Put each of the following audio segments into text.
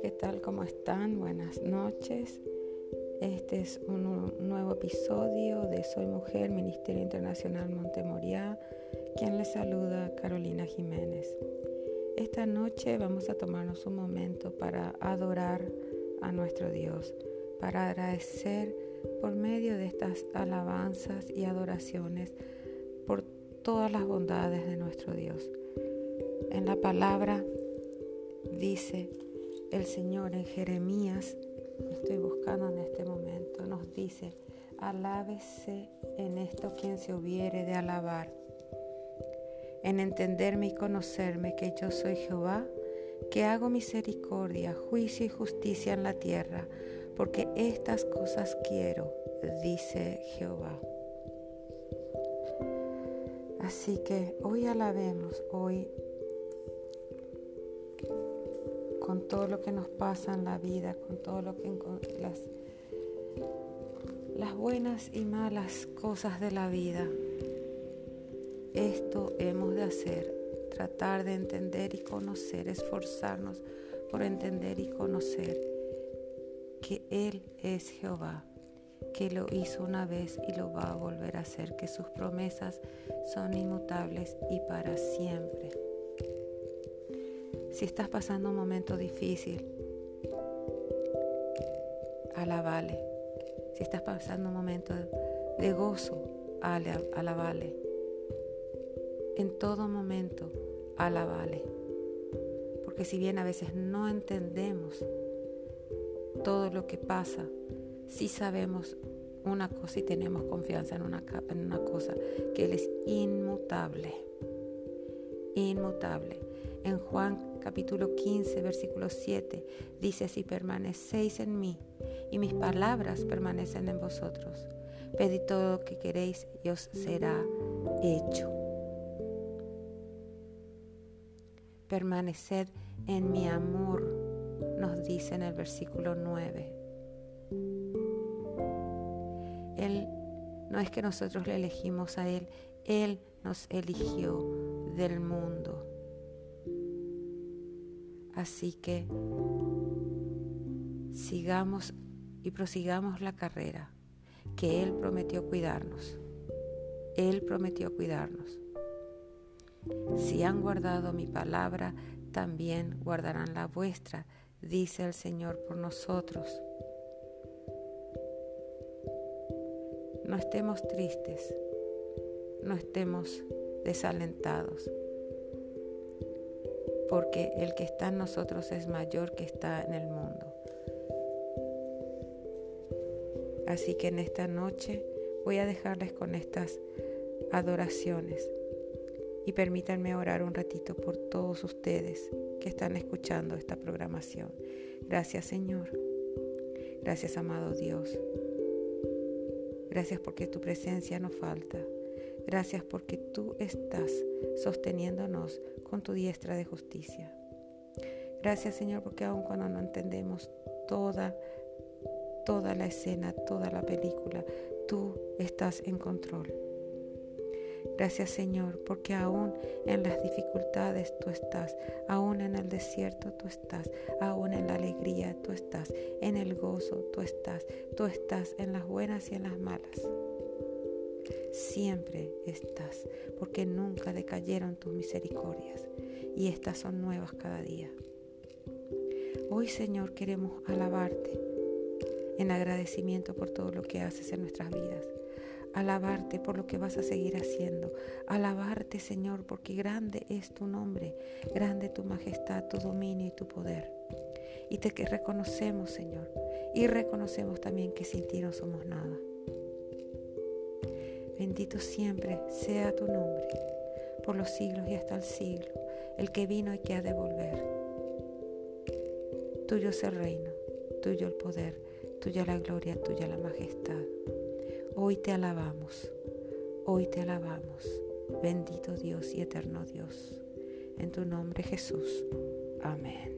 ¿qué tal? ¿Cómo están? Buenas noches. Este es un nuevo episodio de Soy Mujer, Ministerio Internacional Montemoriá. Quien les saluda, Carolina Jiménez. Esta noche vamos a tomarnos un momento para adorar a nuestro Dios, para agradecer por medio de estas alabanzas y adoraciones por todas las bondades de nuestro Dios. En la palabra dice el Señor en Jeremías, estoy buscando en este momento, nos dice, alábese en esto quien se hubiere de alabar, en entenderme y conocerme que yo soy Jehová, que hago misericordia, juicio y justicia en la tierra, porque estas cosas quiero, dice Jehová. Así que hoy alabemos, hoy todo lo que nos pasa en la vida, con todo lo que las, las buenas y malas cosas de la vida. Esto hemos de hacer, tratar de entender y conocer, esforzarnos por entender y conocer que Él es Jehová, que lo hizo una vez y lo va a volver a hacer, que sus promesas son inmutables y para siempre. Si estás pasando un momento difícil, alabale. Si estás pasando un momento de gozo, alabale. En todo momento, alabale. Porque si bien a veces no entendemos todo lo que pasa, sí sabemos una cosa y tenemos confianza en una, en una cosa, que Él es inmutable. Inmutable. En Juan capítulo 15, versículo 7, dice, si permanecéis en mí y mis palabras permanecen en vosotros, pedid todo lo que queréis y os será hecho. Permaneced en mi amor, nos dice en el versículo 9. Él no es que nosotros le elegimos a Él, Él nos eligió del mundo. Así que sigamos y prosigamos la carrera que Él prometió cuidarnos. Él prometió cuidarnos. Si han guardado mi palabra, también guardarán la vuestra, dice el Señor por nosotros. No estemos tristes, no estemos desalentados porque el que está en nosotros es mayor que está en el mundo. Así que en esta noche voy a dejarles con estas adoraciones y permítanme orar un ratito por todos ustedes que están escuchando esta programación. Gracias Señor. Gracias amado Dios. Gracias porque tu presencia no falta. Gracias porque tú estás sosteniéndonos con tu diestra de justicia. Gracias Señor porque aun cuando no entendemos toda, toda la escena, toda la película, tú estás en control. Gracias Señor, porque aún en las dificultades tú estás, aún en el desierto tú estás, aún en la alegría tú estás, en el gozo tú estás, tú estás en las buenas y en las malas siempre estás, porque nunca decayeron tus misericordias y estas son nuevas cada día. Hoy Señor queremos alabarte en agradecimiento por todo lo que haces en nuestras vidas. Alabarte por lo que vas a seguir haciendo. Alabarte, Señor, porque grande es tu nombre, grande tu majestad, tu dominio y tu poder. Y te reconocemos, Señor. Y reconocemos también que sin ti no somos nada. Bendito siempre sea tu nombre, por los siglos y hasta el siglo, el que vino y que ha de volver. Tuyo es el reino, tuyo el poder, tuya la gloria, tuya la majestad. Hoy te alabamos, hoy te alabamos, bendito Dios y eterno Dios. En tu nombre Jesús. Amén.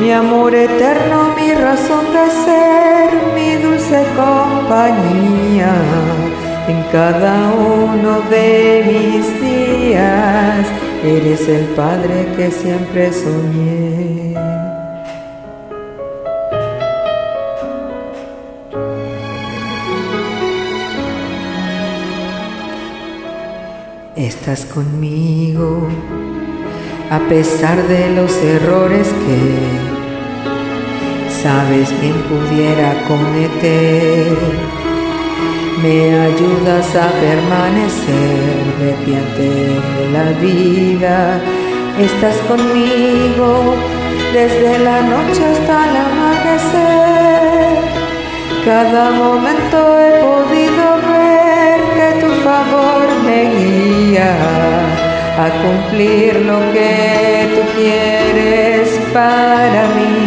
mi amor eterno, mi razón de ser, mi dulce compañía en cada uno de mis días. Eres el Padre que siempre soñé. Estás conmigo a pesar de los errores que sabes quién pudiera cometer. Me ayudas a permanecer de pie ante la vida. Estás conmigo desde la noche hasta el amanecer. Cada momento he podido ver que tu favor me guía a cumplir lo que tú quieres para mí.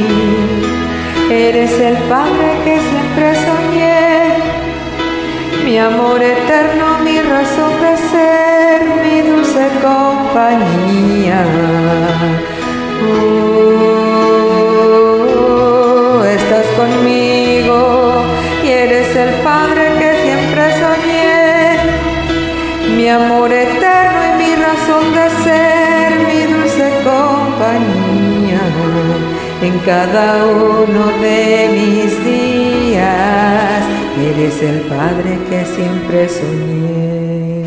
Eres el Padre que siempre soñé, mi amor eterno, mi razón de ser, mi dulce compañía. Uh, estás conmigo en cada uno de mis días. Eres el Padre que siempre soñé.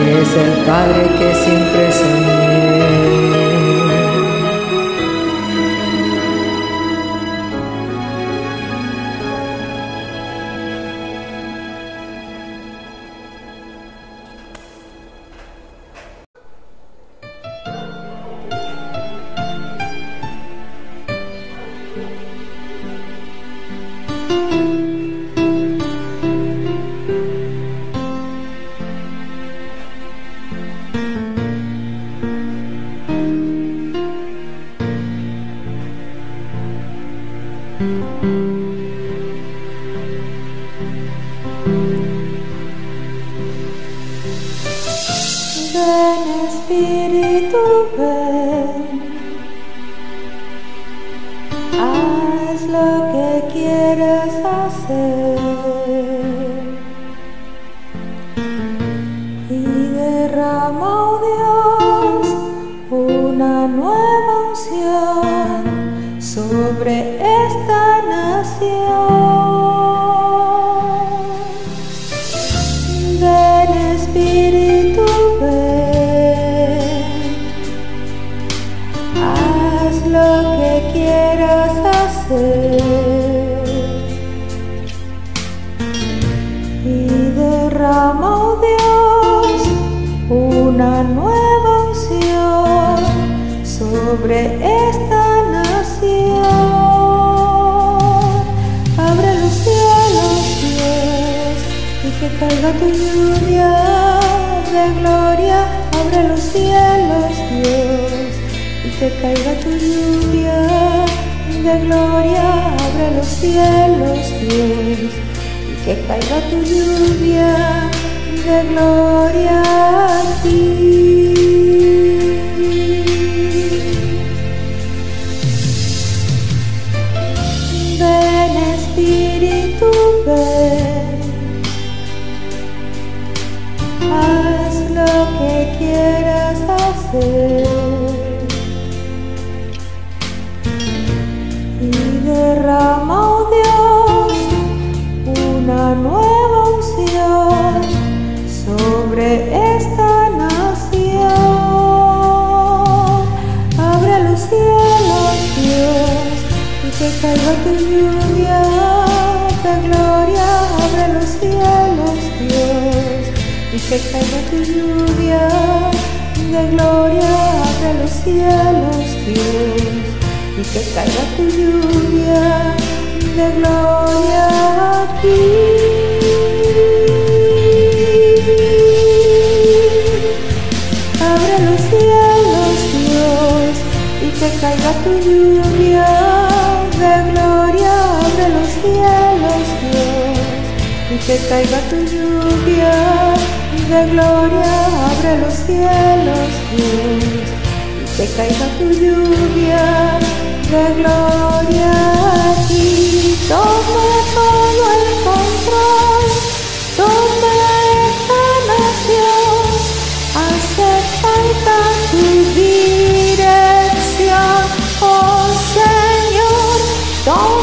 Eres el Padre que siempre soñé. Sobre esta nación. Que caiga tu lluvia de gloria. Abre los cielos, Dios, y que caiga tu lluvia de gloria aquí. Ven que caiga tu lluvia de gloria, abre los cielos, Dios, y que caiga tu lluvia de gloria aquí. Abre los cielos, Dios, y que caiga tu lluvia de gloria. Abre los cielos, Dios, y que caiga tu lluvia de gloria. Abre los cielos, Dios, y que caiga tu lluvia de gloria aquí. Toma todo el control, toma esta nación. Hace falta tu dirección, oh Señor. Toma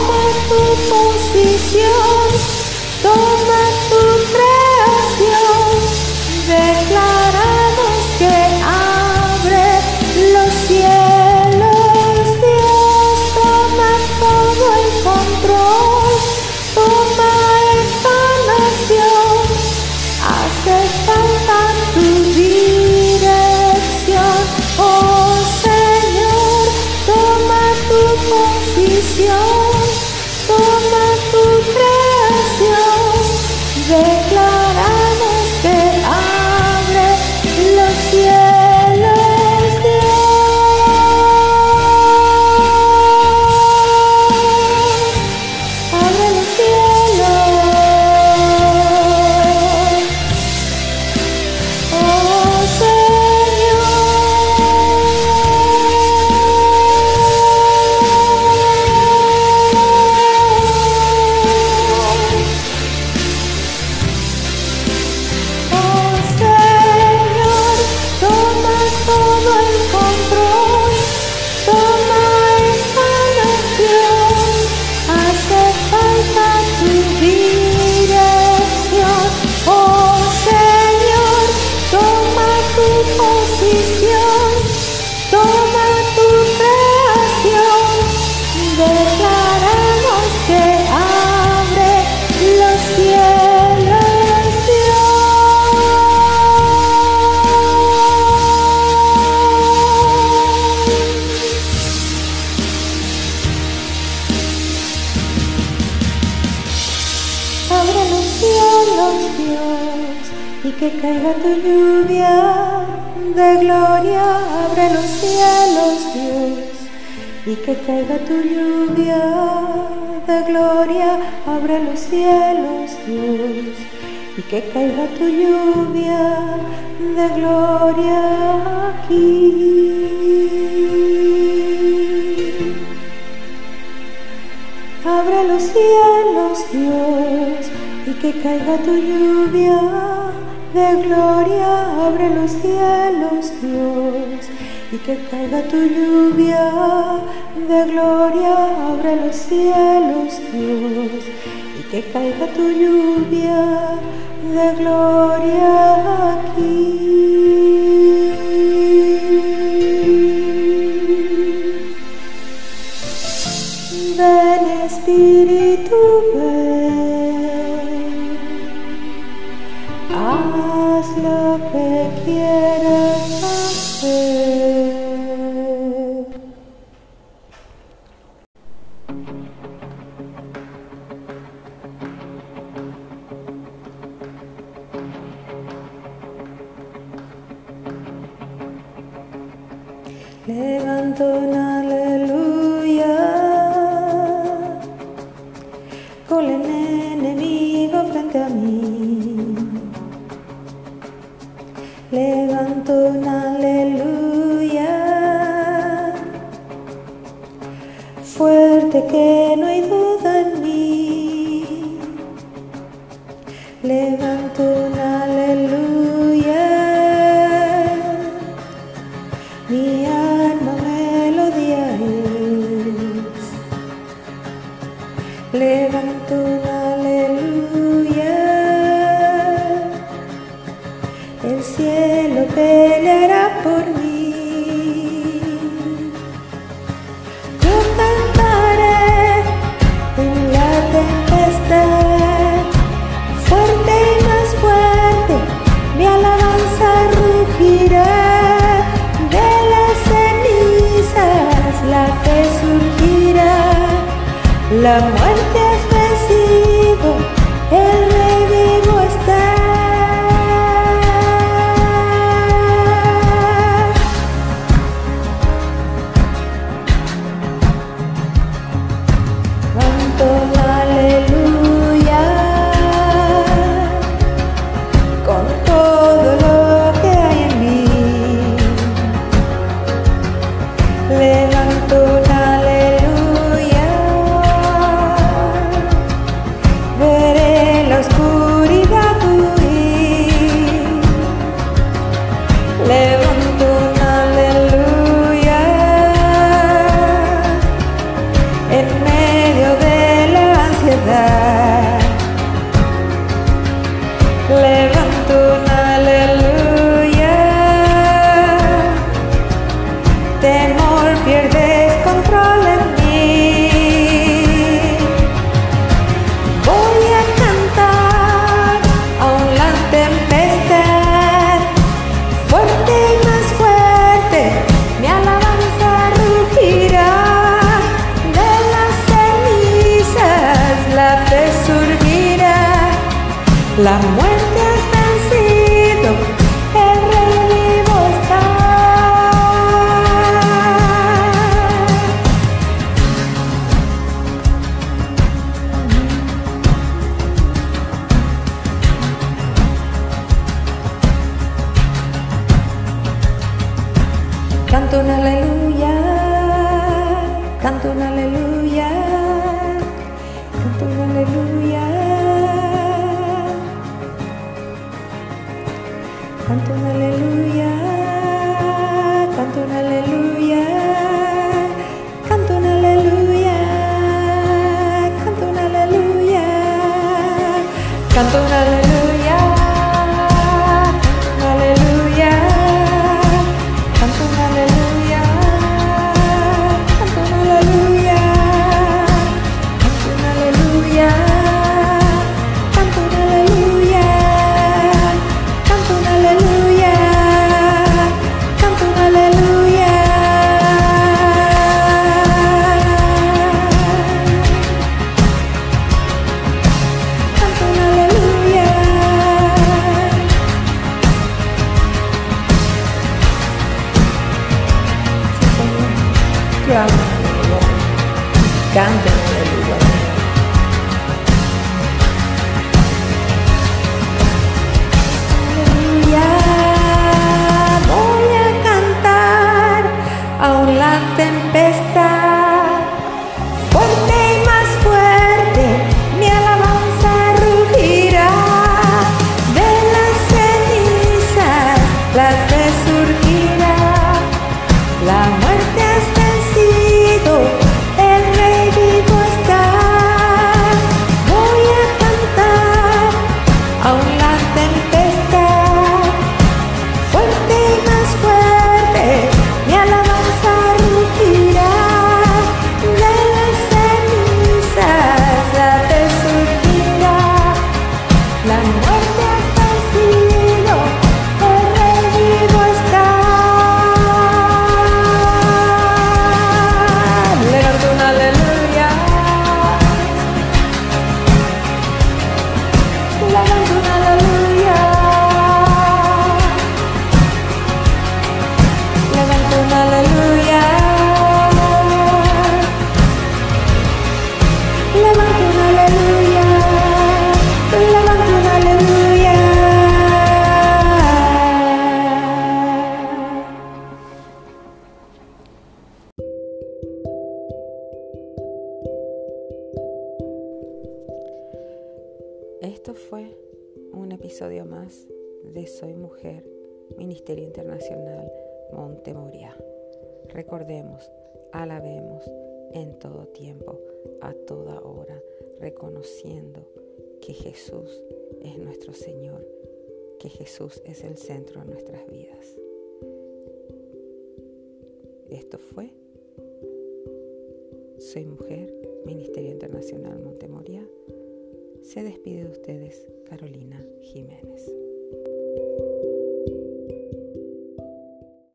tu lluvia de gloria. Abre los cielos, Dios, y que caiga tu lluvia de gloria. Abre los cielos, Dios, y que caiga tu lluvia de gloria aquí. Abre los cielos, Dios, y que caiga tu lluvia de gloria. Abre los cielos, Dios, y que caiga tu lluvia de gloria. Abre los cielos, Dios, y que caiga tu lluvia de gloria aquí. am Canto un aleluya, canto un aleluya, canto un aleluya. Canto un aleluya, canto un aleluya, canto un aleluya, canto un aleluya, canto un aleluya. Esto fue un episodio más de Soy Mujer, Ministerio Internacional Montemoria. Recordemos, alabemos en todo tiempo, a toda hora, reconociendo que Jesús es nuestro Señor, que Jesús es el centro de nuestras vidas. Esto fue Soy Mujer, Ministerio Internacional Montemoria. Se despide de ustedes Carolina Jiménez.